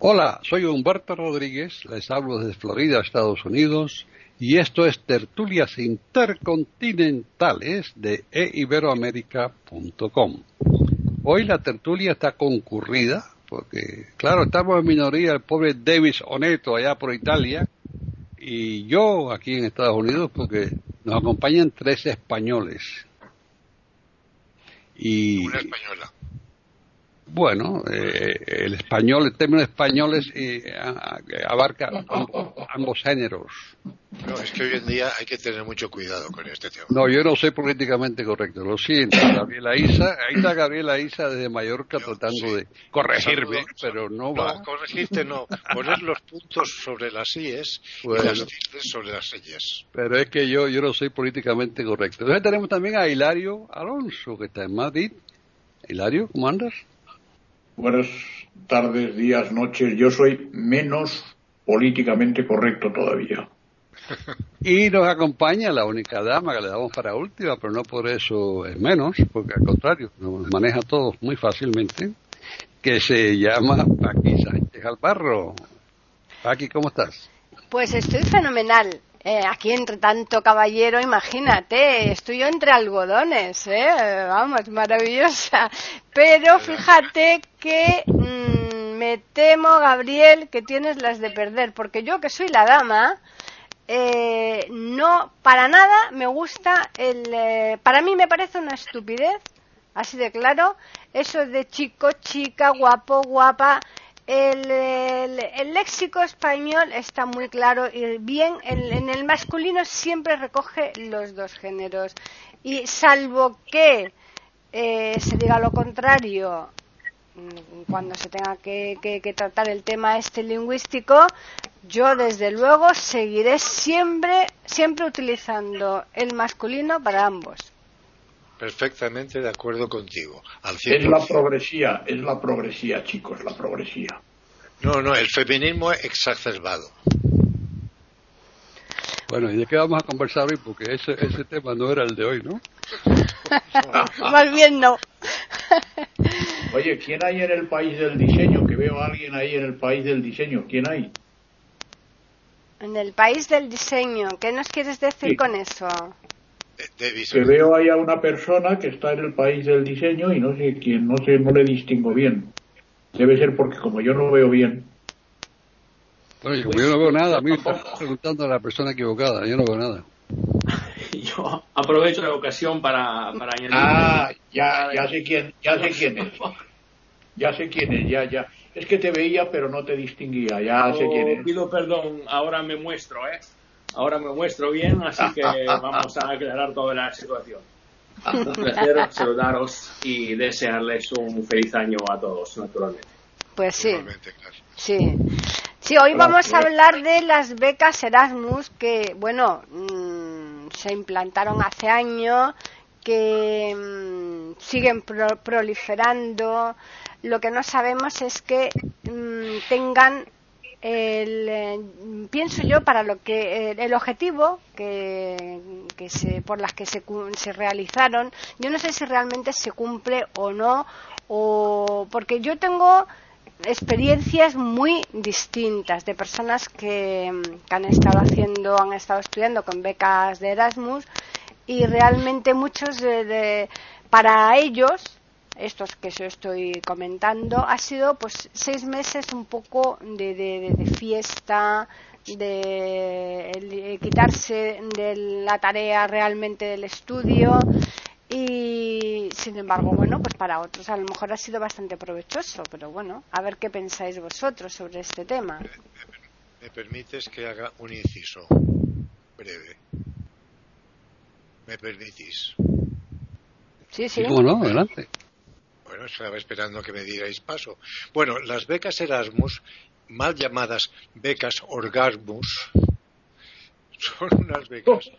Hola, soy Humberto Rodríguez, les hablo desde Florida, Estados Unidos, y esto es Tertulias Intercontinentales de eiberoamerica.com. Hoy la tertulia está concurrida, porque claro, estamos en minoría, el pobre Davis Oneto allá por Italia, y yo aquí en Estados Unidos, porque nos acompañan tres españoles. Y, Una española. Bueno, eh, el español, el término español es, eh, abarca ambos, géneros. No, es que hoy en día hay que tener mucho cuidado con este tema. No, yo no soy políticamente correcto, lo siento, Gabriela Isa. Ahí está Gabriela Isa desde Mallorca tratando de corregirme, pero no, va. No, corregirte no, poner los puntos sobre las IES y las tildes sobre las señas. Pero es que yo, yo no soy políticamente correcto. Entonces tenemos también a Hilario Alonso, que está en Madrid. Hilario, ¿cómo andas? Buenas tardes, días, noches. Yo soy menos políticamente correcto todavía. Y nos acompaña la única dama que le damos para última, pero no por eso es menos, porque al contrario, nos maneja todos muy fácilmente, que se llama Paqui Sánchez Albarro. Paqui, ¿cómo estás? Pues estoy fenomenal. Eh, aquí entre tanto caballero, imagínate, estoy yo entre algodones, ¿eh? vamos, maravillosa. Pero fíjate que mm, me temo, Gabriel, que tienes las de perder, porque yo que soy la dama, eh, no, para nada me gusta el, eh, para mí me parece una estupidez, así de claro, eso de chico, chica, guapo, guapa, el, léxico español está muy claro y bien, en, el masculino siempre recoge los dos géneros. Y salvo que eh, se diga lo contrario mm, cuando se tenga que, que, tratar el tema este lingüístico, yo desde luego seguiré siempre, siempre utilizando el masculino para ambos. Perfectamente de acuerdo contigo. es la progresía, es la progresía, chicos, la progresía. No, no, el feminismo exacerbado. Bueno, ¿y de qué vamos a conversar hoy? Porque ese, ese tema no era el de hoy, ¿no? Más bien no. Oye, ¿quién hay en el país del diseño? Que veo a alguien ahí en el país del diseño. ¿Quién hay? En el país del diseño. ¿Qué nos quieres decir con eso? Que veo ahí a una persona que está en el país del diseño y no sé quién, no sé, no le distingo bien. Debe ser porque como yo no veo bien. Bueno, como yo no veo nada, a mí me preguntando a la persona equivocada, yo no veo nada. yo aprovecho la ocasión para, para añadir. Ah, ya, ya sé quién, ya sé quién es. Ya sé quién es, ya, ya. Es que te veía, pero no te distinguía, ya sé quién es. Pido perdón, ahora me muestro, ¿eh? Ahora me muestro bien, así que vamos a aclarar toda la situación. Un placer saludaros y desearles un feliz año a todos, naturalmente. Pues sí. Sí. Sí, hoy vamos a hablar de las becas Erasmus que, bueno, mm, se implantaron hace años, que mm, siguen proliferando. Lo que no sabemos es que mm, tengan el, eh, pienso yo para lo que eh, el objetivo que, se, por las que se, se, realizaron yo no sé si realmente se cumple o no o porque yo tengo experiencias muy distintas de personas que, han estado haciendo han estado estudiando con becas de Erasmus y realmente muchos de para ellos estos que yo estoy comentando, ha sido pues seis meses un poco de, de, fiesta, de, quitarse de la tarea realmente del estudio y sin embargo bueno pues para otros a lo mejor ha sido bastante provechoso pero bueno a ver qué pensáis vosotros sobre este tema. Me permites que haga un inciso breve. Me permitís. Sí sí. Bueno adelante estaba esperando que me dierais paso. Bueno, las becas Erasmus mal llamadas becas Orgasmus son unas becas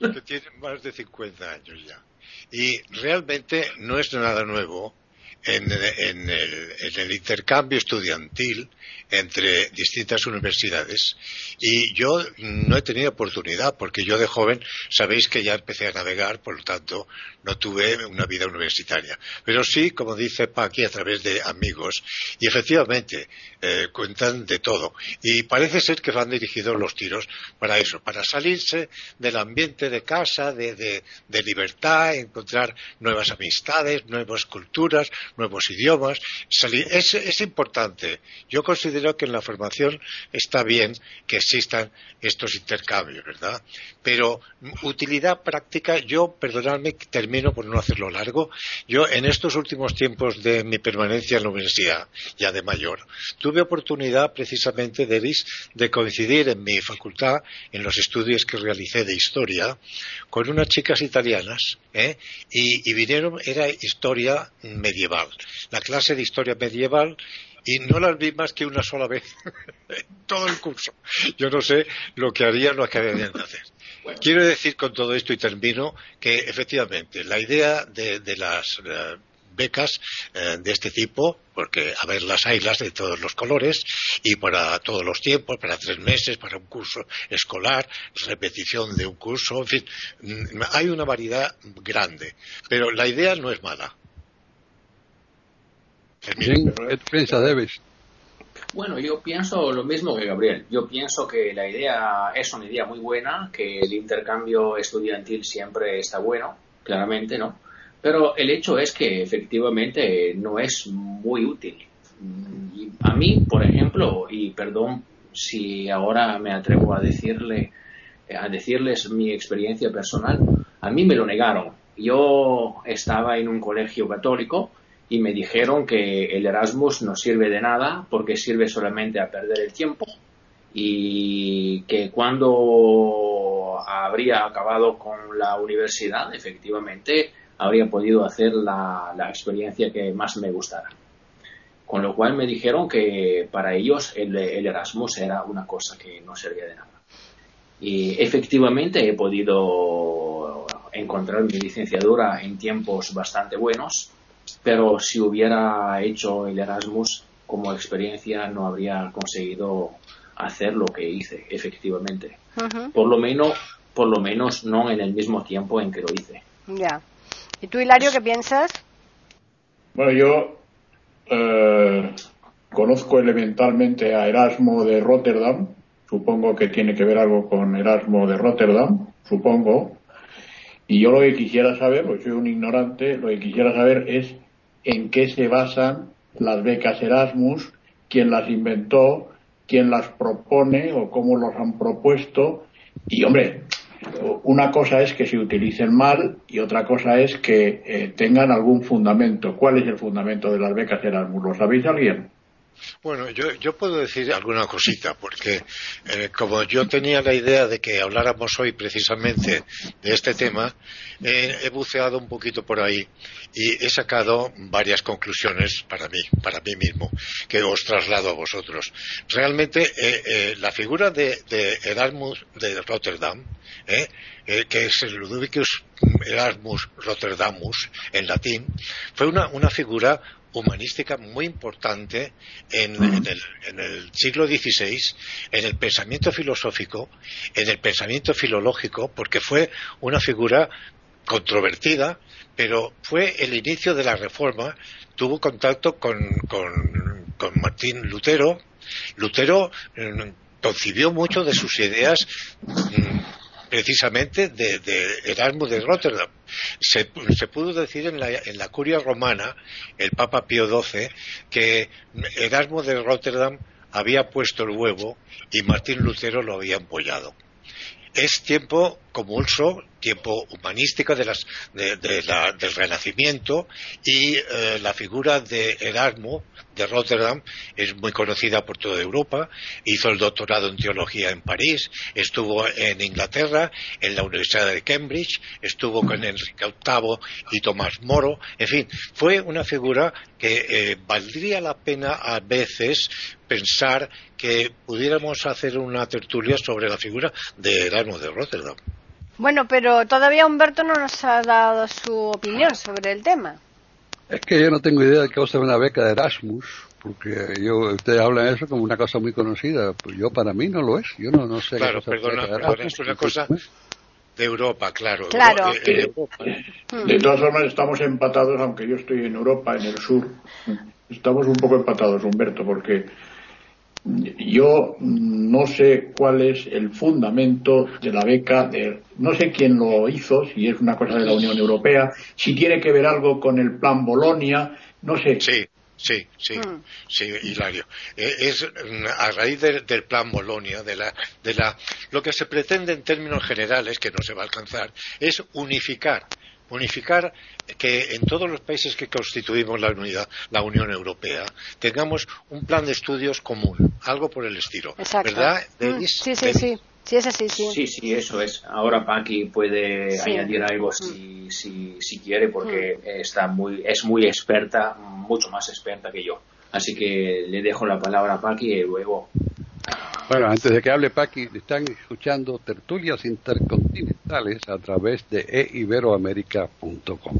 que tienen más de 50 años ya. Y realmente no es nada nuevo en, el, intercambio estudiantil entre distintas universidades y yo no he tenido oportunidad porque yo de joven sabéis que ya empecé a navegar, por lo tanto no tuve una vida universitaria. Pero sí, como dice Paqui, a través de amigos y efectivamente eh, cuentan de todo. Y parece ser que van dirigidos los tiros para eso, para salirse del ambiente de casa, de, de libertad, encontrar nuevas amistades, nuevas culturas, nuevos idiomas. Es, es, importante. Yo considero que en la formación está bien que existan estos intercambios, ¿verdad? Pero utilidad práctica, yo, perdonadme, termino por no hacerlo largo. Yo, en estos últimos tiempos de mi permanencia en la universidad, ya de mayor, tuve oportunidad precisamente de, de coincidir en mi facultad, en los estudios que realicé de historia, con unas chicas italianas, ¿eh? y, y vinieron, era historia medieval la clase de historia medieval y no las vi más que una sola vez todo el curso. Yo no sé lo que harían lo que habían de hacer. Quiero decir con todo esto y termino que efectivamente la idea de, las eh, becas eh, de este tipo, porque a ver las haylas de todos los colores y para todos los tiempos, para tres meses, para un curso escolar, repetición de un curso, en fin, mm, hay una variedad grande. Pero la idea no es mala. ¿Qué piensas, Davis? Bueno, yo pienso lo mismo que Gabriel. Yo pienso que la idea es una idea muy buena, que el intercambio estudiantil siempre está bueno, claramente, ¿no? Pero el hecho es que efectivamente no es muy útil. A mí, por ejemplo, y perdón si ahora me atrevo a decirle a decirles mi experiencia personal, a mí me lo negaron. Yo estaba en un colegio católico y me dijeron que el Erasmus no sirve de nada porque sirve solamente a perder el tiempo y que cuando habría acabado con la universidad, efectivamente, habría podido hacer la, experiencia que más me gustara. Con lo cual me dijeron que para ellos el, el Erasmus era una cosa que no servía de nada. Y efectivamente he podido encontrar mi licenciatura en tiempos bastante buenos pero si hubiera hecho el Erasmus como experiencia no habría conseguido hacer lo que hice efectivamente. Por lo menos por lo menos no en el mismo tiempo en que lo hice. Ya. Y tú Hilario qué piensas bueno yo eh, conozco elementalmente a Erasmo de Rotterdam. Supongo que tiene que ver algo con Erasmo de Rotterdam supongo. Y yo lo que quisiera saber, porque soy un ignorante, lo que quisiera saber es en qué se basan las becas Erasmus, quién las inventó, quién las propone o cómo los han propuesto. Y hombre, una cosa es que se utilicen mal y otra cosa es que eh, tengan algún fundamento. ¿Cuál es el fundamento de las becas Erasmus? ¿Lo sabéis alguien? Bueno, yo, yo puedo decir alguna cosita, porque eh, como yo tenía la idea de que habláramos hoy precisamente de este tema, eh, he buceado un poquito por ahí y he sacado varias conclusiones para mí, para mí mismo, que os traslado a vosotros. Realmente, eh, la figura de, Erasmus de Rotterdam, que es el Ludwigus Erasmus Rotterdamus en latín, fue una, una figura humanística muy importante en, el, siglo XVI, en el pensamiento filosófico, en el pensamiento filológico, porque fue una figura controvertida, pero fue el inicio de la reforma, tuvo contacto con, Martín Lutero. Lutero mm, concibió mucho de sus ideas mm, precisamente de, Erasmo de Rotterdam. Se, pudo decir en la, curia romana, el Papa Pío XII, que Erasmo de Rotterdam había puesto el huevo y Martín Lutero lo había apoyado. Es tiempo convulso tiempo humanístico de las, del Renacimiento y eh, la figura de Erasmo de Rotterdam es muy conocida por toda Europa. Hizo el doctorado en teología en París, estuvo en Inglaterra, en la Universidad de Cambridge, estuvo con Enrique VIII y Tomás Moro. En fin, fue una figura que eh, valdría la pena a veces pensar que pudiéramos hacer una tertulia sobre la figura de Erasmo de Rotterdam. Bueno, pero todavía Humberto no nos ha dado su opinión sobre el tema. Es que yo no tengo idea de qué cosa es una beca de Erasmus, porque yo, ustedes hablan de eso como una cosa muy conocida. Pues yo para mí no lo es. Yo no, no sé. Claro, qué perdona, perdona, es una cosa de Europa, claro. Claro. Eh, mm. De todas formas, estamos empatados, aunque yo estoy en Europa, en el sur. Estamos un poco empatados, Humberto, porque yo no sé cuál es el fundamento de la beca, de, no sé quién lo hizo, si es una cosa de la Unión Europea, si tiene que ver algo con el plan Bolonia, no sé. Sí, sí, sí, mm. sí, Hilario. Eh, es mm, a raíz del plan Bolonia, de la, de la, lo que se pretende en términos generales, que no se va a alcanzar, es unificar unificar que en todos los países que constituimos la unidad, la Unión Europea, tengamos un plan de estudios común, algo por el estilo. ¿Verdad? Mm, sí, sí, sí. Sí, es así, sí. Sí, sí, eso es. Ahora Paqui puede añadir algo mm. si, si, quiere, porque mm. está muy, es muy experta, mucho más experta que yo. Así que le dejo la palabra a Paqui y luego bueno, antes de que hable Paqui, están escuchando tertulias intercontinentales a través de eiberoamerica.com.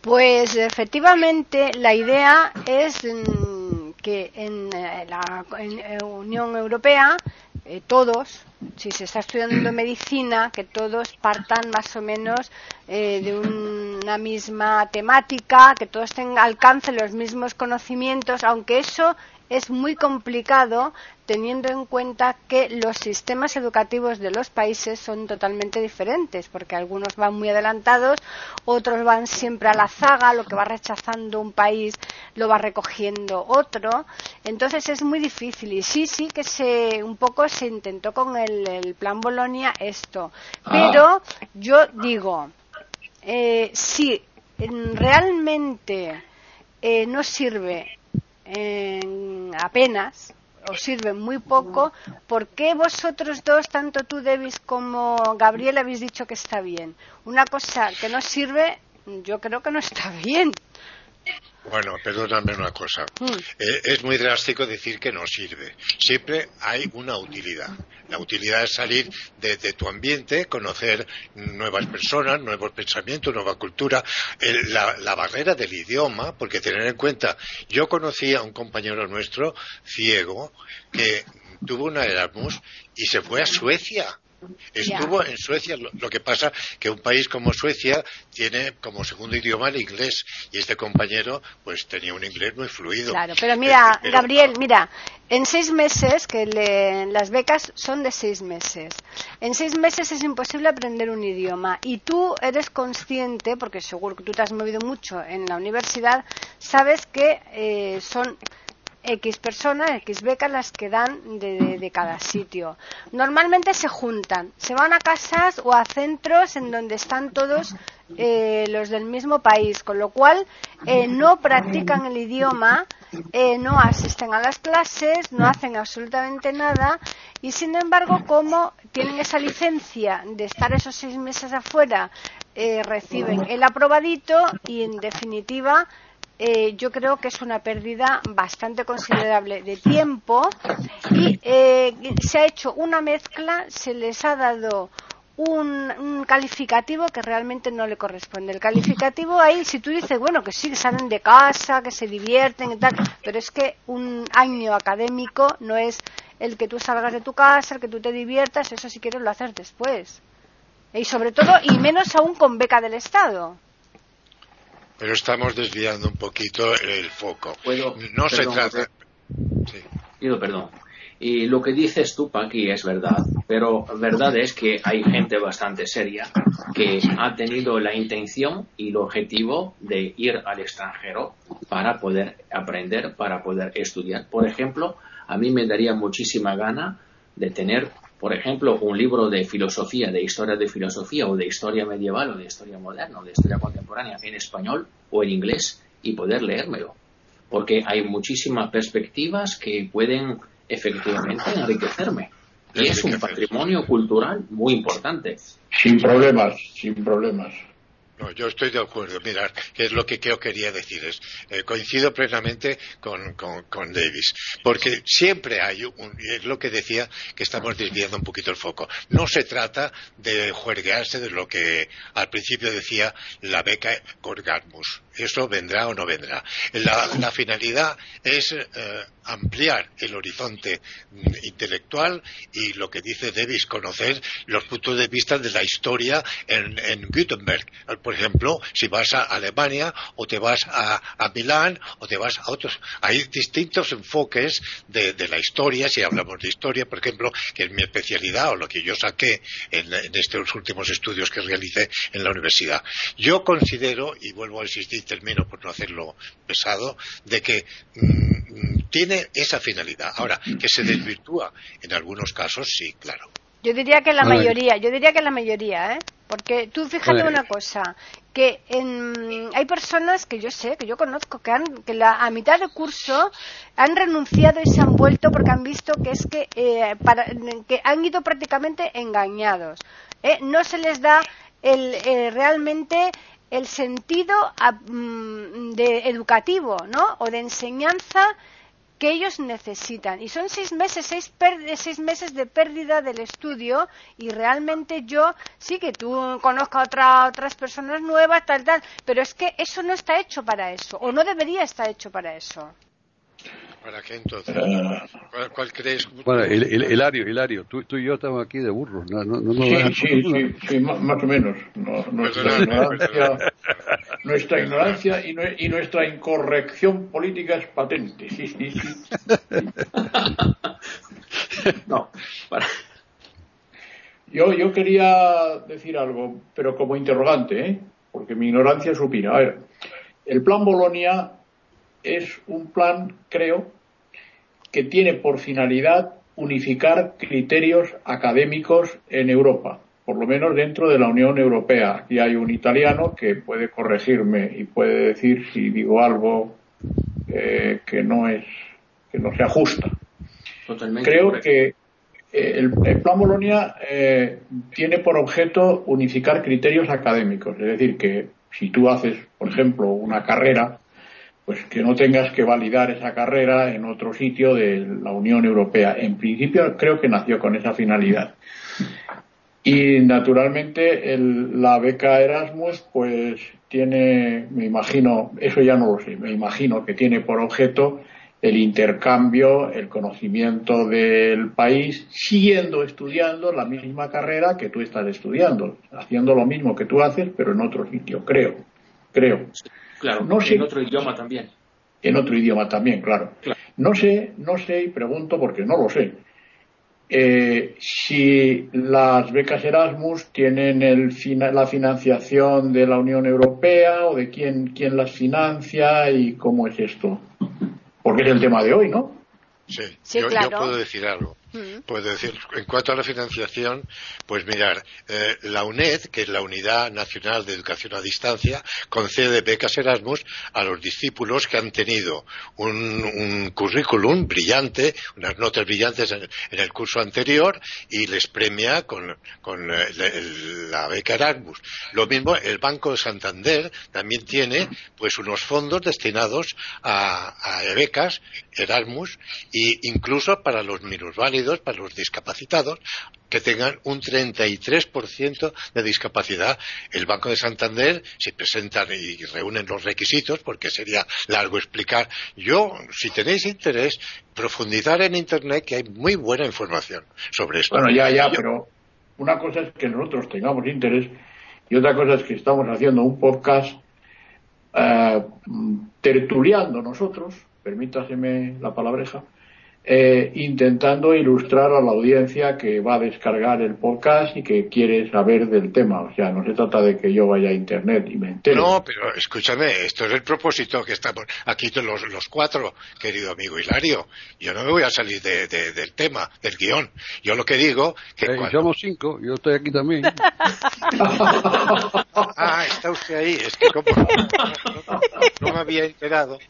Pues efectivamente la idea es mm, que en eh, la eh, Unión Europea eh, todos, si se está estudiando medicina, que todos partan más o menos de una misma temática, que todos tengan, alcancen los mismos conocimientos, aunque eso es muy complicado teniendo en cuenta que los sistemas educativos de los países son totalmente diferentes, porque algunos van muy adelantados, otros van siempre a la zaga, lo que va rechazando un país lo va recogiendo otro. Entonces es muy difícil y sí, sí que se un poco se intentó con el, plan Bolonia esto, ah. pero yo digo, eh, si realmente eh, no sirve apenas os sirve muy poco, ¿por qué vosotros dos, tanto tú, Davis, como Gabriel, habéis dicho que está bien? Una cosa que no sirve, yo creo que no está bien. Bueno, perdóname una cosa. Mm. Eh, es muy drástico decir que no sirve. Siempre hay una utilidad. La utilidad es salir de, tu ambiente, conocer nuevas personas, nuevos pensamientos, nueva cultura. la, la, barrera del idioma, porque tener en cuenta, yo conocí a un compañero nuestro ciego que tuvo una Erasmus y se fue a Suecia Estuvo en Suecia, lo, que pasa que un país como Suecia tiene como segundo idioma el inglés. Y este compañero pues tenía un inglés muy fluido. Claro, pero mira, Gabriel, mira, en seis meses, que las becas son de seis meses, en seis meses es imposible aprender un idioma. Y tú eres consciente, porque seguro que tú te has movido mucho en la universidad, sabes que eh, son X personas, X becas las que dan de, cada sitio. Normalmente se juntan, se van a casas o a centros en donde están todos eh, los del mismo país, con lo cual eh, no practican el idioma, eh, no asisten a las clases, no hacen absolutamente nada y sin embargo como tienen esa licencia de estar esos seis meses afuera, reciben el aprobadito y en definitiva eh, yo creo que es una pérdida bastante considerable de tiempo y eh, se ha hecho una mezcla, se les ha dado un, calificativo que realmente no le corresponde. El calificativo ahí, si tú dices, bueno, que sí, que salen de casa, que se divierten y tal, pero es que un año académico no es el que tú salgas de tu casa, el que tú te diviertas, eso si quieres lo haces después. Y sobre todo, y menos aún con beca del Estado. Pero estamos desviando un poquito el foco. no se trata. Pido perdón. Y lo que dices tú, Paqui, es verdad, pero verdad es que hay gente bastante seria que ha tenido la intención y el objetivo de ir al extranjero para poder aprender, para poder estudiar. Por ejemplo, a mí me daría muchísima gana de tener por ejemplo, un libro de filosofía, de historia de filosofía o de historia medieval o de historia moderna o de historia contemporánea en español o en inglés y poder leérmelo. Porque hay muchísimas perspectivas que pueden efectivamente enriquecerme. Y es un patrimonio cultural muy importante. Sin problemas, sin problemas. No, yo estoy de acuerdo. Mirar, que es lo que yo quería decir. Es, eh, coincido plenamente con, con, Davis. Porque siempre hay un, es lo que decía, que estamos desviando un poquito el foco. No se trata de juerguearse de lo que al principio decía la beca Orgasmus. Eso vendrá o no vendrá. La, finalidad es eh, ampliar el horizonte intelectual y lo que dice Davis, conocer los puntos de vista de la historia en, en Gutenberg. Por ejemplo, si vas a Alemania o te vas a, Milán o te vas a otros. Hay distintos enfoques de, la historia, si hablamos de historia, por ejemplo, que es mi especialidad o lo que yo saqué en, estos últimos estudios que realicé en la universidad. Yo considero, y vuelvo a insistir, termino por no hacerlo pesado, de que mm, tiene esa finalidad. Ahora, que se desvirtúa en algunos casos, sí, claro. Yo diría que la mayoría, yo diría que la mayoría, ¿eh? Porque tú fíjate una cosa, que hay personas que yo sé, que yo conozco, que, han, que la, a mitad de curso han renunciado y se han vuelto porque han visto que es que, eh, que han ido prácticamente engañados. ¿eh? No se les da el, eh, realmente el sentido mm, de educativo, ¿no? O de enseñanza que ellos necesitan. Y son seis meses, seis, meses de pérdida del estudio y realmente yo sí que tú conozco a otras personas nuevas, tal, tal, pero es que eso no está hecho para eso o no debería estar hecho para eso. ¿Para qué entonces? ¿Cuál, crees? Bueno, Hilario, Hilario, tú, tú, y yo estamos aquí de burros. No, no, no, sí, sí, sí, más o menos. nuestra, ignorancia, nuestra ignorancia y, y, nuestra incorrección política es patente. Sí, sí, sí. no, para. Yo, yo quería decir algo, pero como interrogante, ¿eh? porque mi ignorancia supina. A ver, el plan Bolonia es un plan, creo, que tiene por finalidad unificar criterios académicos en Europa, por lo menos dentro de la Unión Europea. Aquí hay un italiano que puede corregirme y puede decir si digo algo eh, que no es que no se ajusta. Creo que eh, el, plan Bolonia eh, tiene por objeto unificar criterios académicos, es decir, que si tú haces, por ejemplo, una carrera pues que no tengas que validar esa carrera en otro sitio de la Unión Europea. En principio creo que nació con esa finalidad. Y naturalmente la beca Erasmus pues tiene, me imagino, eso ya no lo sé, me imagino que tiene por objeto el intercambio, el conocimiento del país, siguiendo estudiando la misma carrera que tú estás estudiando, haciendo lo mismo que tú haces, pero en otro sitio, creo, creo. Claro, no sé, en otro idioma también. En otro idioma también, claro. No sé, no sé y pregunto porque no lo sé. Eh, si las becas Erasmus tienen el, la financiación de la Unión Europea o de quién, quién las financia y cómo es esto. Porque es el tema de hoy, ¿no? Sí, yo, puedo decir algo. Puedo decir, en cuanto a la financiación, pues mirar, eh, la UNED, que es la Unidad Nacional de Educación a Distancia, concede becas Erasmus a los discípulos que han tenido un, currículum brillante, unas notas brillantes en, el curso anterior y les premia con, eh, la beca Erasmus. Lo mismo, el Banco de Santander también tiene pues unos fondos destinados a, a becas Erasmus e incluso para los minusválidos para los discapacitados que tengan un 33% de discapacidad. El Banco de Santander, si presentan y reúnen los requisitos, porque sería largo explicar, yo, si tenéis interés, profundizar en Internet, que hay muy buena información sobre esto. Bueno, ya, ya, pero una cosa es que nosotros tengamos interés y otra cosa es que estamos haciendo un podcast eh, tertuliando nosotros, permítaseme la palabreja, eh, intentando ilustrar a la audiencia que va a descargar el podcast y que quiere saber del tema. O sea, no se trata de que yo vaya a internet y me entere. No, pero escúchame, esto es el propósito que estamos aquí los, los cuatro, querido amigo Hilario. Yo no me voy a salir de, del tema, del guion. Yo lo que digo que eh, Somos cinco, yo estoy aquí también. ah, está usted ahí. Es que como no, me había enterado.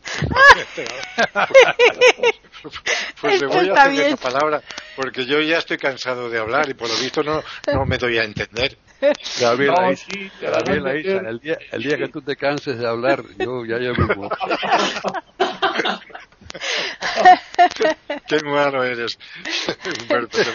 pues le voy a hacer esa palabra, porque yo ya estoy cansado de hablar y por lo visto no, no me doy a entender. Gabriela, el, día, el día que tú te canses de hablar, yo ya mismo. Qué malo eres.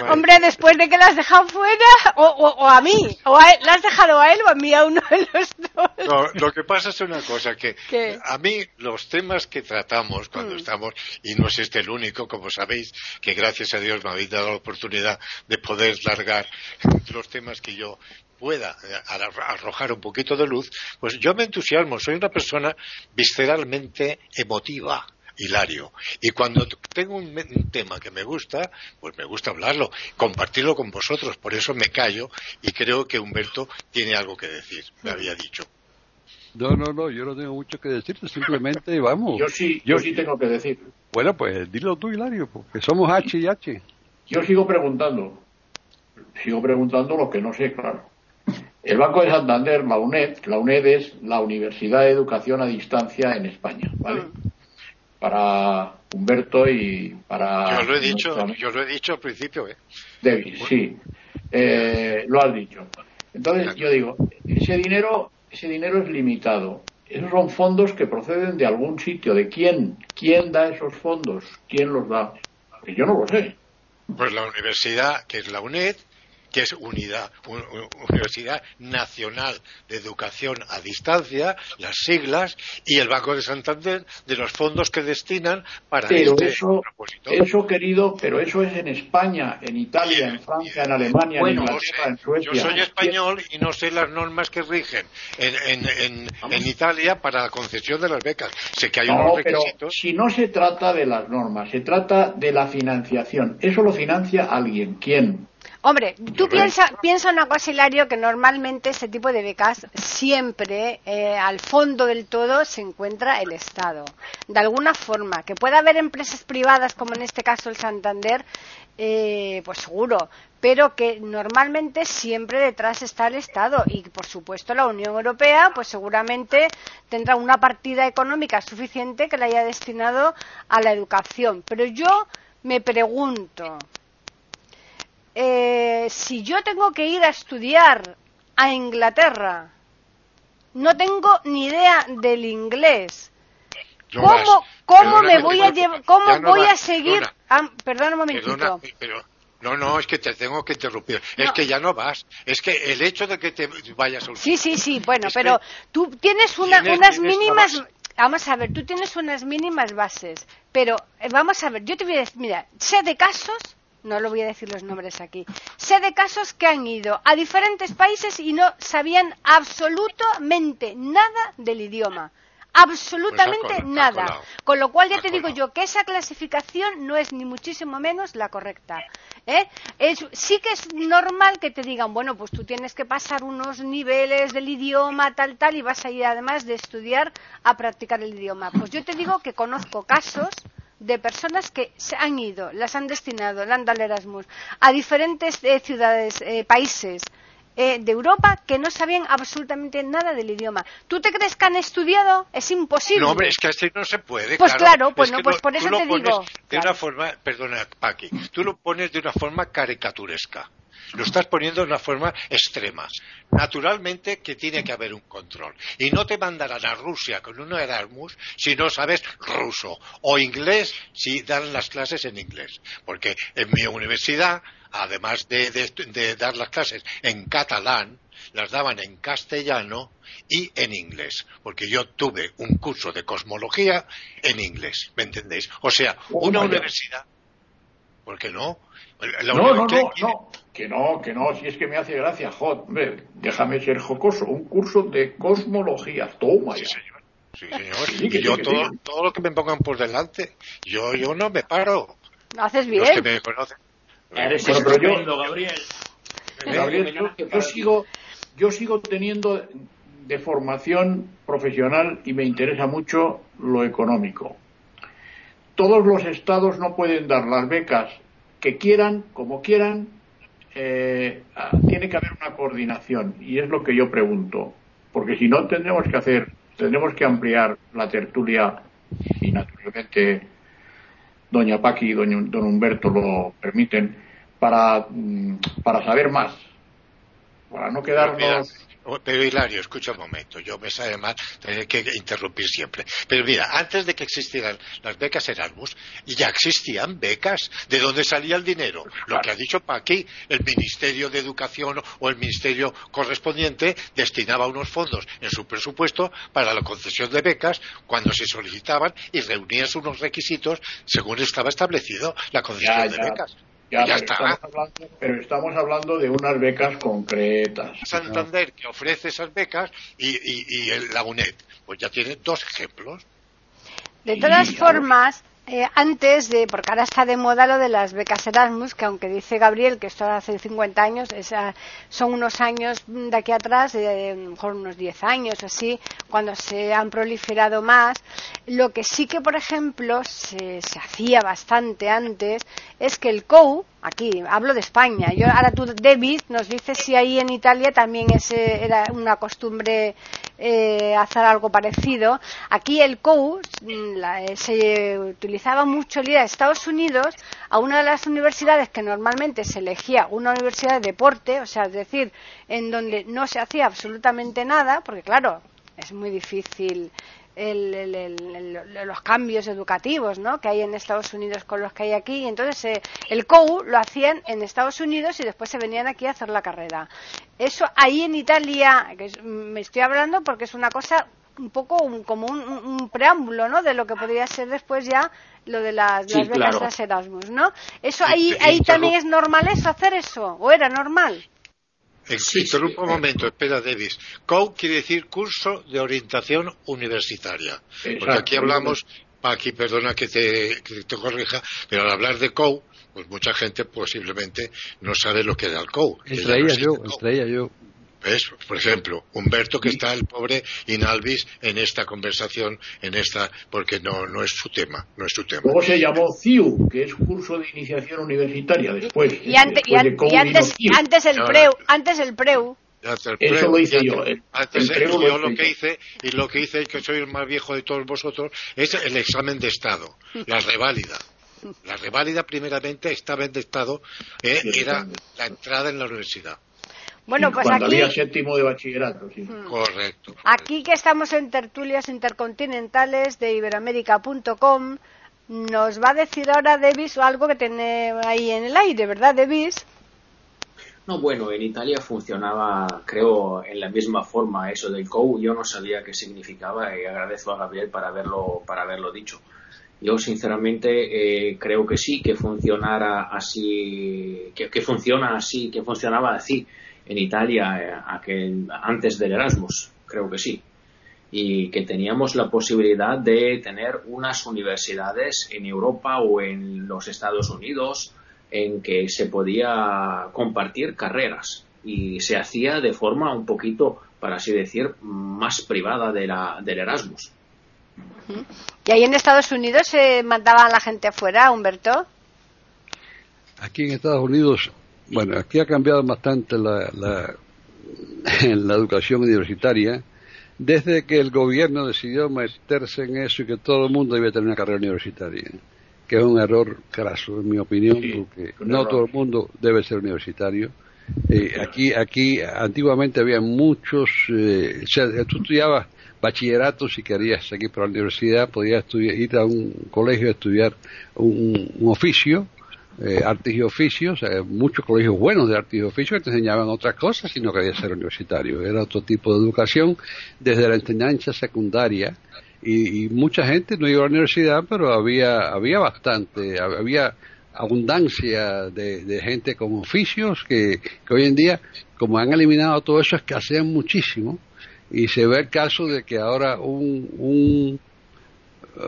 Hombre, después de que la has dejado fuera, o, o, a mí, o a la has dejado a él o a mí, a uno de los dos. No, lo que pasa es una cosa, que a mí los temas que tratamos cuando mm. estamos, y no es este el único, como sabéis, que gracias a Dios me habéis dado la oportunidad de poder largar los temas que yo pueda eh, arrojar un poquito de luz, pues yo me entusiasmo, soy una persona visceralmente emotiva. Hilario. Y cuando tengo un, tema que me gusta, pues me gusta hablarlo, compartirlo con vosotros. Por eso me callo y creo que Humberto tiene algo que decir, me había dicho. No, no, no, yo no tengo mucho que decirte, simplemente vamos. Yo sí, yo, sí tengo que decir. Bueno, pues dilo tú, Hilario, porque somos H y H. Yo sigo preguntando, sigo preguntando lo que no sé, claro. El Banco de Santander, la UNED, la UNED es la Universidad de Educación a Distancia en España, ¿vale? Para Humberto y para. Yo lo he dicho, yo lo he dicho al principio, ¿eh? David, sí, eh, lo has dicho. Entonces yo digo, ese dinero, ese dinero es limitado. Esos son fondos que proceden de algún sitio. ¿De quién? ¿Quién da esos fondos? ¿Quién los da? Que yo no lo sé. Pues la universidad, que es la UNED, que es unidad, Universidad Nacional de Educación a Distancia, las siglas, y el Banco de Santander de los fondos que destinan para pero este eso, propósito. Eso, querido, pero eso es en España, en Italia, en Francia, en Alemania, en Inglaterra, en Suecia. Yo soy español y no sé las normas que rigen en, en, en, Italia para la concesión de las becas. Sé que hay unos requisitos. Pero si no se trata de las normas, se trata de la financiación. Eso lo financia alguien. ¿Quién? Hombre, tú piensa, piensa una cosa, Hilario, que normalmente ese tipo de becas siempre eh, al fondo del todo se encuentra el Estado. De alguna forma, que pueda haber empresas privadas, como en este caso el Santander, eh, pues seguro, pero que normalmente siempre detrás está el Estado y, por supuesto, la Unión Europea, pues seguramente tendrá una partida económica suficiente que la haya destinado a la educación. Pero yo me pregunto, eh, si yo tengo que ir a estudiar a Inglaterra, no tengo ni idea del inglés. ¿Cómo, cómo me voy a cómo voy a seguir? Ah, perdón un momentito. no, no, es que te tengo que interrumpir. Es que ya no vas. Es que el hecho de que te vayas a Sí, sí, sí, bueno, pero tú tienes unas mínimas. Vamos a ver, tú tienes unas mínimas bases, pero eh, vamos a ver, yo te voy a decir, mira, sé de casos no lo voy a decir los nombres aquí. Sé de casos que han ido a diferentes países y no sabían absolutamente nada del idioma. Absolutamente pues nada. Con lo cual ya te digo yo que esa clasificación no es ni muchísimo menos la correcta. ¿eh? sí que es normal que te digan, bueno, pues tú tienes que pasar unos niveles del idioma, tal, tal, y vas a ir además de estudiar a practicar el idioma. Pues yo te digo que conozco casos de personas que se han ido, las han destinado, la han dado Erasmus, a diferentes eh, ciudades, eh, países eh, de Europa que no sabían absolutamente nada del idioma. ¿Tú te crees que han estudiado? Es imposible. No, hombre, es que así no se puede. Pues claro, pues, no, pues por eso te digo. De una forma, perdona, Paqui, tú lo pones de una forma caricaturesca. Lo estás poniendo de una forma extrema. Naturalmente que tiene que haber un control. Y no te mandarán a Rusia con un Erasmus si no sabes ruso o inglés si dan las clases en inglés. Porque en mi universidad, además de, dar las clases en catalán, las daban en castellano y en inglés, porque yo tuve un curso de cosmología en inglés, ¿me entendéis? O sea, oh, una universidad, ¿por qué no? no, no, no, no, que no, que no, si es que me hace gracia, Jod, déjame ser jocoso, un curso de cosmología, toma sí, Señor. Sí, señor. y yo todo, todo, lo que me pongan por delante, yo, yo no me paro. Lo haces bien. Los que me conocen. Eres Bueno, pero yo- Gabriel. Gabriel, Un yo, yo sigo, yo sigo teniendo de formación profesional y me interesa mucho lo económico. Todos los estados no pueden dar las becas que quieran, como quieran. eh, ah, tiene que haber una coordinación y es lo que yo pregunto, porque si no tendremos que hacer, tendremos que ampliar la tertulia y naturalmente doña Paqui y don Humberto lo permiten para, mm, para saber más, para no Pero, mira, quedarnos. pero Hilario, escucha un momento, yo me sabe mal tener que interrumpir siempre. Pero mira, antes de que existieran las becas Erasmus, ya existían becas. ¿De dónde salía el dinero? Lo que ha dicho Paqui, el Ministerio de Educación o el Ministerio correspondiente destinaba unos fondos en su presupuesto para la concesión de becas cuando se solicitaban y reunías unos requisitos según estaba establecido la concesión Ya, de becas. Ya, ya pero, está. estamos hablando, pero estamos hablando de unas becas concretas. Santander que ofrece esas becas y, y- y el- la UNED. Pues ya tiene dos ejemplos. De todas Y, formas, eh, antes de, porque ahora está de moda lo de las becas Erasmus, que aunque dice Gabriel que esto hace 50 años, son unos años de aquí atrás, de, mejor unos 10 años así, cuando se han proliferado más. Lo que sí que, por ejemplo, se, se hacía bastante antes es que el COU, aquí hablo de España, yo ahora tú, David, nos dices si ahí en Italia también era una costumbre eh, hacer algo parecido. Aquí el COU mm, la- eh, se utilizaba mucho el ir a Estados Unidos a una de las universidades que normalmente se elegía una universidad de deporte, o sea, es decir, en donde no se hacía absolutamente nada, porque claro, es muy difícil el- el- el- los cambios educativos ¿no? que hay en Estados Unidos con los que hay aquí. Y entonces eh, el COU lo hacían en Estados Unidos y después se venían aquí a hacer la carrera. Eso ahí en Italia, que es- me estoy hablando porque es una cosa un poco un- como un, un- preámbulo ¿no? de lo que podría ser después ya lo de las, Sí, las becas claro. de las Erasmus. ¿no? Eso ahí, ahí también es normal eso, hacer eso, o era normal. Interrumpo un momento, espera, Davis. COU quiere decir curso de orientación universitaria. Porque aquí hablamos, aquí perdona que te, que te corrija, pero al hablar de COU, pues mucha gente posiblemente no sabe lo que era el COU. ellas yo, ellas yo. ¿Ves? Por ejemplo, Humberto, que está el pobre Inalvis en esta conversación, en esta, porque no, no es su tema, no es su tema. Luego se llamó CIU, que es curso de iniciación universitaria. Después, Y, ante- y después an- de COU y antes, antes el preu, antes el preu. Eso lo hice yo, el- Antes, el preu lo yo lo que hice, y lo que hice, que soy el más viejo de todos vosotros, es el examen de Estado, la reválida. La reválida, primeramente, estaba en de Estado, eh, era la entrada en la universidad. Bueno, pues cuando aquí, había séptimo de bachillerato, sí. Correcto. aquí que estamos en tertulias intercontinentales de iberoamérica.com, nos va a decir ahora Davis algo que tiene ahí en el aire, ¿verdad, Davis? No, bueno, en Italia funcionaba, creo, en la misma forma eso del COU. Yo no sabía qué significaba y agradezco a Gabriel para haberlo, para haberlo dicho. Yo, sinceramente, eh, creo que sí, que funcionara así, que, que funciona así, que funcionaba así en Italia eh, aquel- antes del Erasmus. Creo que sí. Y que teníamos la posibilidad de tener unas universidades en Europa o en los Estados Unidos en que se podía compartir carreras y se hacía de forma un poquito, para así decir, más privada de la, del Erasmus. Y ahí en Estados Unidos se mandaba a la gente afuera, Humberto. Aquí en Estados Unidos, bueno, aquí ha cambiado bastante la, la, la educación universitaria desde que el gobierno decidió meterse en eso y que todo el mundo debe tener una carrera universitaria, que es un error craso, en mi opinión, Sí, porque no error. todo el mundo debe ser universitario. Eh, aquí, aquí antiguamente había muchos, eh, o sea, tú estudiabas bachillerato si querías seguir por la universidad, podías estudiar, ir a un colegio a estudiar un, un oficio, eh, artes y oficios, eh, muchos colegios buenos de artes y oficios que te enseñaban otras cosas si no querías ser universitario. Era otro tipo de educación desde la enseñanza secundaria y, mucha gente no iba a la universidad, pero había, había bastante, había abundancia de, gente con oficios que, que hoy en día, como han eliminado todo eso, escasean muchísimo y se ve el caso de que ahora un, un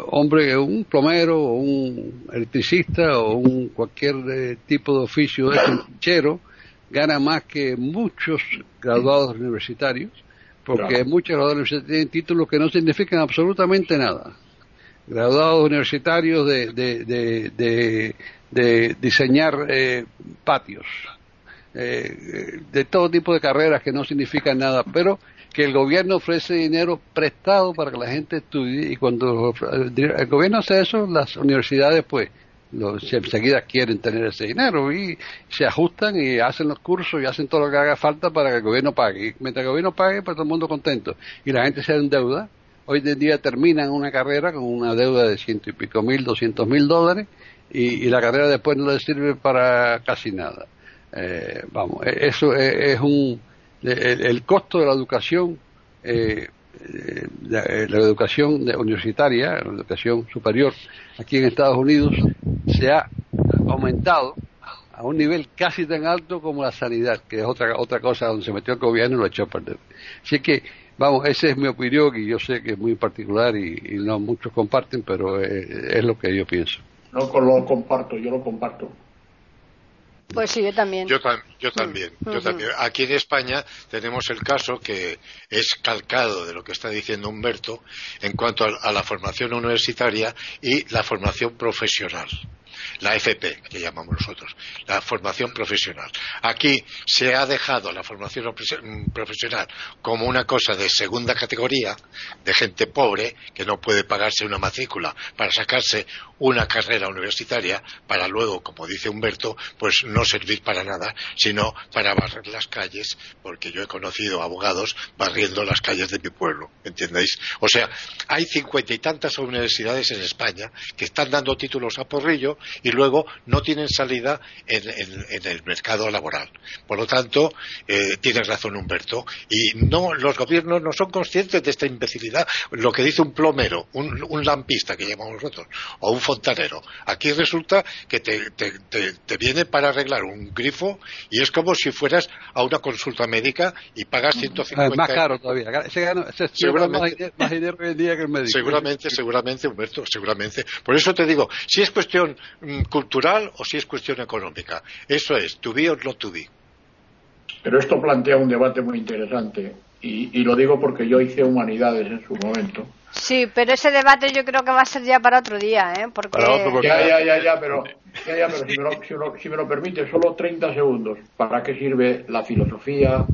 hombre, un plomero o un electricista o un cualquier eh, tipo de oficio de pinchero gana más que muchos graduados universitarios, porque muchos graduados universitarios tienen títulos que no significan absolutamente nada. Graduados universitarios de, de, de, diseñar eh, patios, eh, de todo tipo de carreras que no significan nada, pero que el gobierno ofrece dinero prestado para que la gente estudie y cuando el gobierno hace eso, las universidades pues enseguida quieren tener ese dinero y se ajustan y hacen los cursos y hacen todo lo que haga falta para que el gobierno pague. Y mientras el gobierno pague, pues todo el mundo contento. Y la gente se endeuda. Hoy en día terminan una carrera con una deuda de ciento y pico mil, doscientos mil dólares y, la carrera después no les sirve para casi nada. Eh, vamos, e, eso es, un el, costo de la educación eh, eh, la, educación universitaria, la educación superior aquí en Estados Unidos se ha aumentado a un nivel casi tan alto como la sanidad, que es otra otra cosa donde se metió el gobierno y lo echó a perder. Así que, vamos, esa es mi opinión y yo sé que es muy particular y, no muchos comparten, pero es lo que yo pienso. No lo comparto, yo lo comparto. Pues sí, yo también. Yo, yo también, yo también. Aquí en España tenemos el caso que es calcado de lo que está diciendo Humberto en cuanto a la formación universitaria y la formación profesional la FP, que llamamos nosotros, la formación profesional. Aquí se ha dejado la formación mm, profesional como una cosa de segunda categoría, de gente pobre que no puede pagarse una matrícula para sacarse una carrera universitaria para luego, como dice Humberto, pues no servir para nada, sino para barrer las calles, porque yo he conocido abogados barriendo las calles de mi pueblo, ¿entendéis? O sea, hay cincuenta y tantas universidades en España que están dando títulos a porrillo y luego no tienen salida en, el mercado laboral. Por lo tanto, eh, tienes razón Humberto, y no los gobiernos no son conscientes de esta imbecilidad. Lo que dice un plomero, un, lampista que llamamos nosotros, o un fontanero. Aquí resulta que te, viene para arreglar un grifo y es como si fueras a una consulta médica y pagas 150 Es más caro todavía. seguramente, más, dinero hoy en día que el médico. Seguramente, seguramente, Humberto, seguramente. Por eso te digo, si es cuestión mm, cultural o si es cuestión económica. Eso es, to be or not to be. Pero esto plantea un debate muy interesante y, lo digo porque yo hice humanidades en su momento. Sí, pero ese debate yo creo que va a ser ya para otro día, ¿eh? Porque... Ya, ya, ya, ya, pero, ya, ya, pero si, me lo, si, me lo, permite, solo 30 segundos. ¿Para qué sirve la filosofía?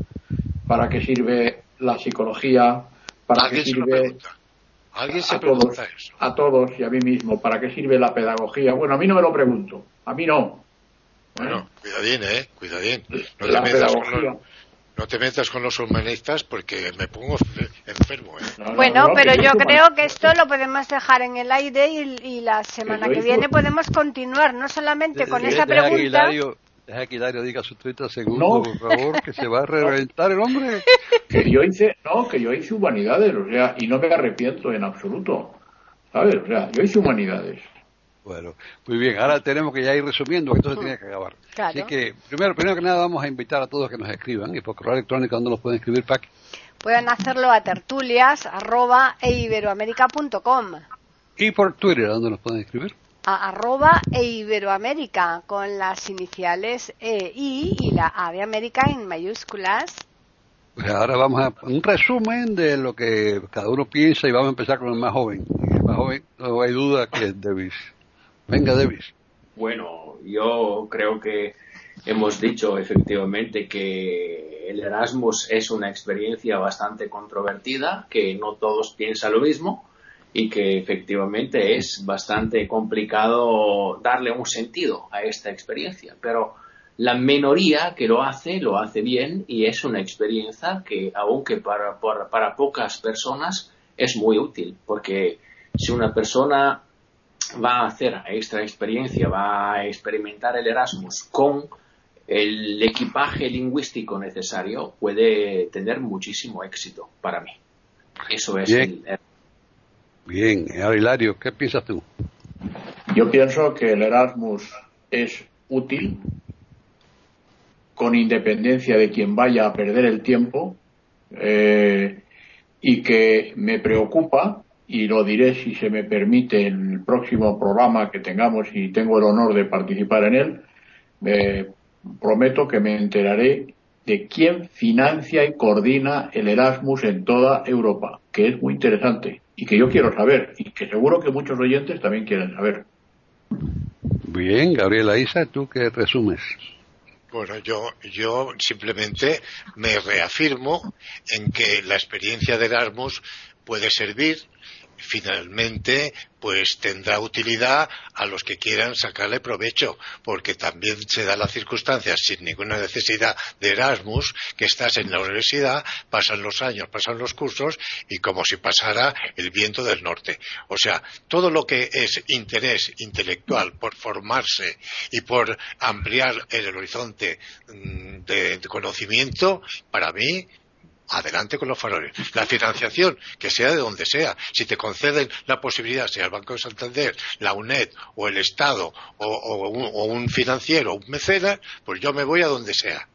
¿Para qué sirve la psicología? ¿Para qué sirve ¿Alguien se a pregunta todos, eso? A todos y a mí mismo. ¿Para qué sirve la pedagogía? Bueno, a mí no me lo pregunto. A mí no. Bueno, cuidadín, ¿eh? Cuidadín. No te, metas con los, no te metas con los humanistas porque me pongo enfermo. ¿eh? bueno, pero yo creo que esto lo podemos dejar en el aire y, la semana que, viene podemos continuar, no solamente con esa pregunta. Deja que Dario diga sus 30 segundos, por favor, que se va a reventar el hombre. Que yo hice, no, que yo hice humanidades, o sea, y no me arrepiento en absoluto. ¿Sabes? O sea, yo hice humanidades. Bueno, muy bien, ahora tenemos que ya ir resumiendo, que esto se tiene que acabar. Así que, primero, primero que nada, vamos a invitar a todos que nos escriban, y por correo electrónico, ¿dónde nos pueden escribir, Pac? Pueden hacerlo a tertulias, arroba, e Y por Twitter, ¿dónde nos pueden escribir? a arroba e Iberoamérica con las iniciales EI y la A de América en mayúsculas. Pues ahora vamos a un resumen de lo que cada uno piensa y vamos a empezar con el más joven. El más joven, no hay duda que es Davis. Venga, Davis. Bueno, yo creo que hemos dicho efectivamente que el Erasmus es una experiencia bastante controvertida, que no todos piensan lo mismo y que efectivamente es bastante complicado darle un sentido a esta experiencia, pero la minoría que lo hace lo hace bien y es una experiencia que aunque para, para, pocas personas es muy útil porque si una persona va a hacer esta experiencia, va a experimentar el Erasmus con el equipaje lingüístico necesario, puede tener muchísimo éxito para mí. Eso es el, Bien, Hilario, ¿qué piensas tú? Yo pienso que el Erasmus es útil con independencia de quien vaya a perder el tiempo eh, y que me preocupa y lo diré si se me permite en el próximo programa que tengamos y tengo el honor de participar en él, me prometo que me enteraré de quién financia y coordina el Erasmus en toda Europa, que es muy interesante y que yo quiero saber y que seguro que muchos oyentes también quieren saber. Bien, Gabriela Isa, ¿tú qué resumes? Bueno, yo, yo simplemente me reafirmo en que la experiencia de Erasmus puede servir finalmente pues tendrá utilidad a los que quieran sacarle provecho, porque también se da la circunstancia sin ninguna necesidad de Erasmus, que estás en la universidad, pasan los años, pasan los cursos y como si pasara el viento del norte. O sea, todo lo que es interés intelectual por formarse y por ampliar el horizonte mm, de conocimiento, para mí adelante con los faroles. La financiación, que sea de donde sea. Si te conceden la posibilidad, sea el Banco de Santander, la UNED o el Estado o, un, financiero, un mecenas, pues yo me voy a donde sea.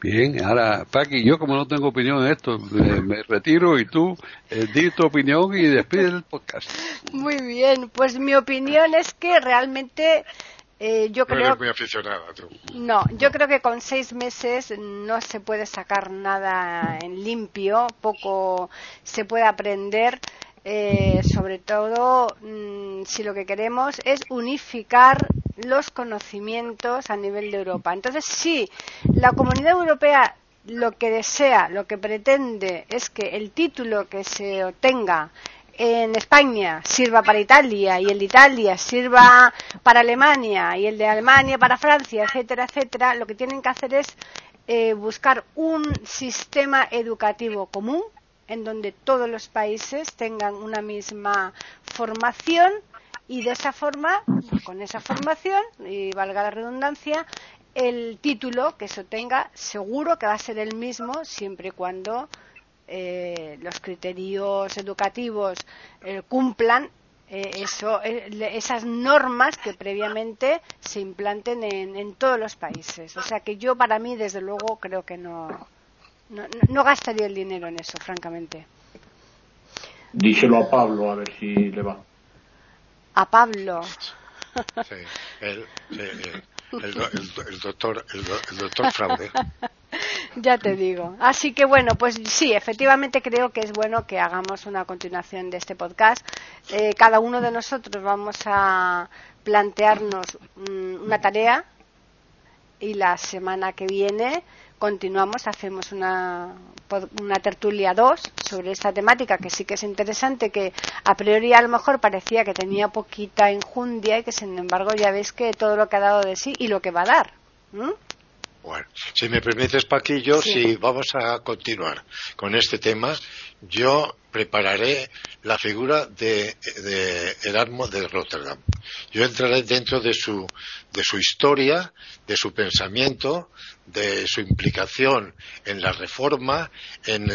Bien, ahora, Paqui, yo como no tengo opinión en esto, me, retiro y tú eh, di tu opinión y despide el podcast. Muy bien, pues mi opinión es que realmente eh, yo no creo muy aficionada tú. No, yo creo que con seis meses no se puede sacar nada en limpio, poco se puede aprender. Eh, sobre todo mm, si lo que queremos es unificar los conocimientos a nivel de Europa. Entonces, si la comunidad europea lo que desea, lo que pretende es que el título que se obtenga en España sirva para Italia y el de Italia sirva para Alemania y el de Alemania para Francia, etcétera, etcétera, lo que tienen que hacer es eh, buscar un sistema educativo común en donde todos los países tengan una misma formación y de esa forma, con esa formación, y valga la redundancia, el título que se obtenga seguro que va a ser el mismo siempre y cuando eh, los criterios educativos eh, cumplan eh, eso, esas normas que previamente se implanten en, todos los países. O sea que yo, para mí, desde luego, creo que no, no, gastaría el dinero en eso, francamente. Díselo a Pablo a ver si le va. A Pablo. el, doctor, el doctor Fraude. Ya te digo. Así que bueno, pues sí, efectivamente creo que es bueno que hagamos una continuación de este podcast. Eh, cada uno de nosotros vamos a plantearnos mm, una tarea y la semana que viene continuamos, hacemos una, una tertulia 2 sobre esta temática que sí que es interesante, que a priori a lo mejor parecía que tenía poquita enjundia y que sin embargo ya ves que todo lo que ha dado de sí y lo que va a dar. Bueno, si me permites, Paquillo, si vamos a continuar con este tema, yo prepararé la figura de, de Erasmo de Rotterdam. Yo entraré dentro de su, de su historia, de su pensamiento, de su implicación en la reforma, en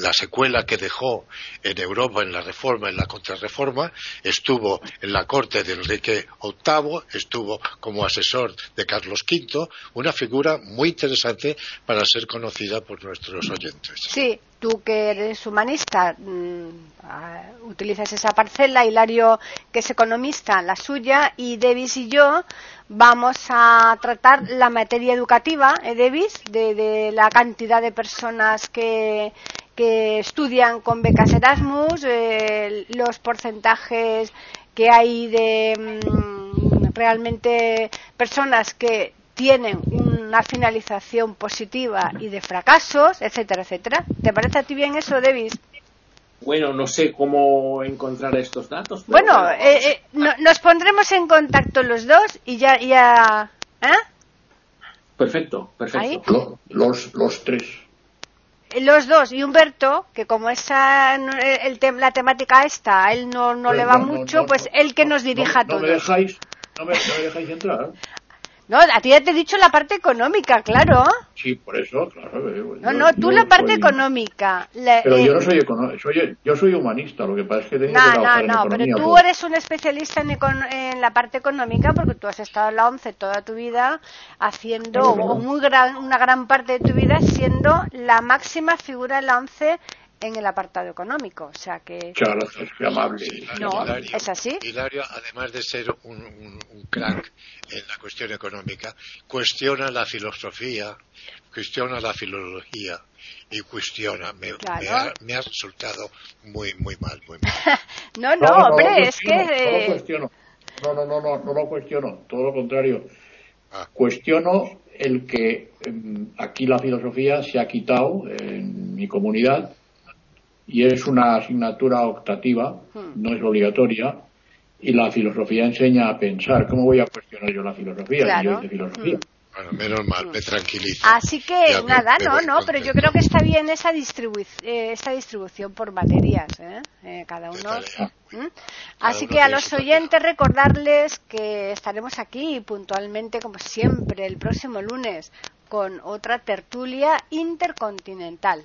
la secuela que dejó en Europa en la reforma, en la contrarreforma, estuvo en la corte de Enrique VIII, estuvo como asesor de Carlos V, una figura muy interesante para ser conocida por nuestros oyentes. Sí, tú que eres humanista mm, utilizas esa parcela, Hilario que es economista la suya y Davis y yo vamos a tratar la materia educativa, ¿eh, Davis, de, la cantidad de personas que, que estudian con becas Erasmus, eh, los porcentajes que hay de mm, realmente personas que tienen una finalización positiva y de fracasos, etcétera, etcétera. ¿Te parece a ti bien eso, Davis? Bueno, no sé cómo encontrar estos datos. Bueno, eh, eh, nos pondremos en contacto los dos y ya... ya ¿eh? Perfecto, perfecto. Los, los tres. Los dos y Humberto, que como esa el, la temática esta, a él no, no le va mucho, pues él que nos dirija a todos. Me dejáis, no, me, dejáis entrar. No, a ti ya te he dicho la parte económica, claro. Sí, por eso, claro. no, no, tú la parte económica. pero yo no soy económico, yo soy humanista, lo que pasa es que tengo no, No, no, pero tú pues. eres un especialista en, en, la parte económica porque tú has estado en la ONCE toda tu vida haciendo, muy gran, una gran parte de tu vida siendo la máxima figura en la ONCE en el apartado económico. O sea que. Claro, es amable. No, Hilario, es así. Hilario, además de ser un, un- un crack en la cuestión económica, cuestiona la filosofía, cuestiona la filología y cuestiona. Me, Claro. me ha, me ha resultado muy, muy mal, muy mal. No, no, hombre, es que. cuestiono, No lo eh, cuestiono. No, no, no, no, no lo cuestiono. Todo lo contrario. Ah. Cuestiono el que em, aquí la filosofía se ha quitado en mi comunidad y es una asignatura optativa, Hmm. no es obligatoria, y la filosofía enseña a pensar. ¿Cómo voy a cuestionar yo la filosofía? Claro. yo hice filosofía. Hmm. Bueno, menos mal, me tranquiliza. Así que Ya nada, me no, no, pero yo creo que está bien esa, distribu eh, esta distribución por materias, ¿eh? Eh, cada uno. tarea. ¿Mm? Así que a los oyentes recordarles que estaremos aquí puntualmente, como siempre, el próximo lunes con otra tertulia intercontinental.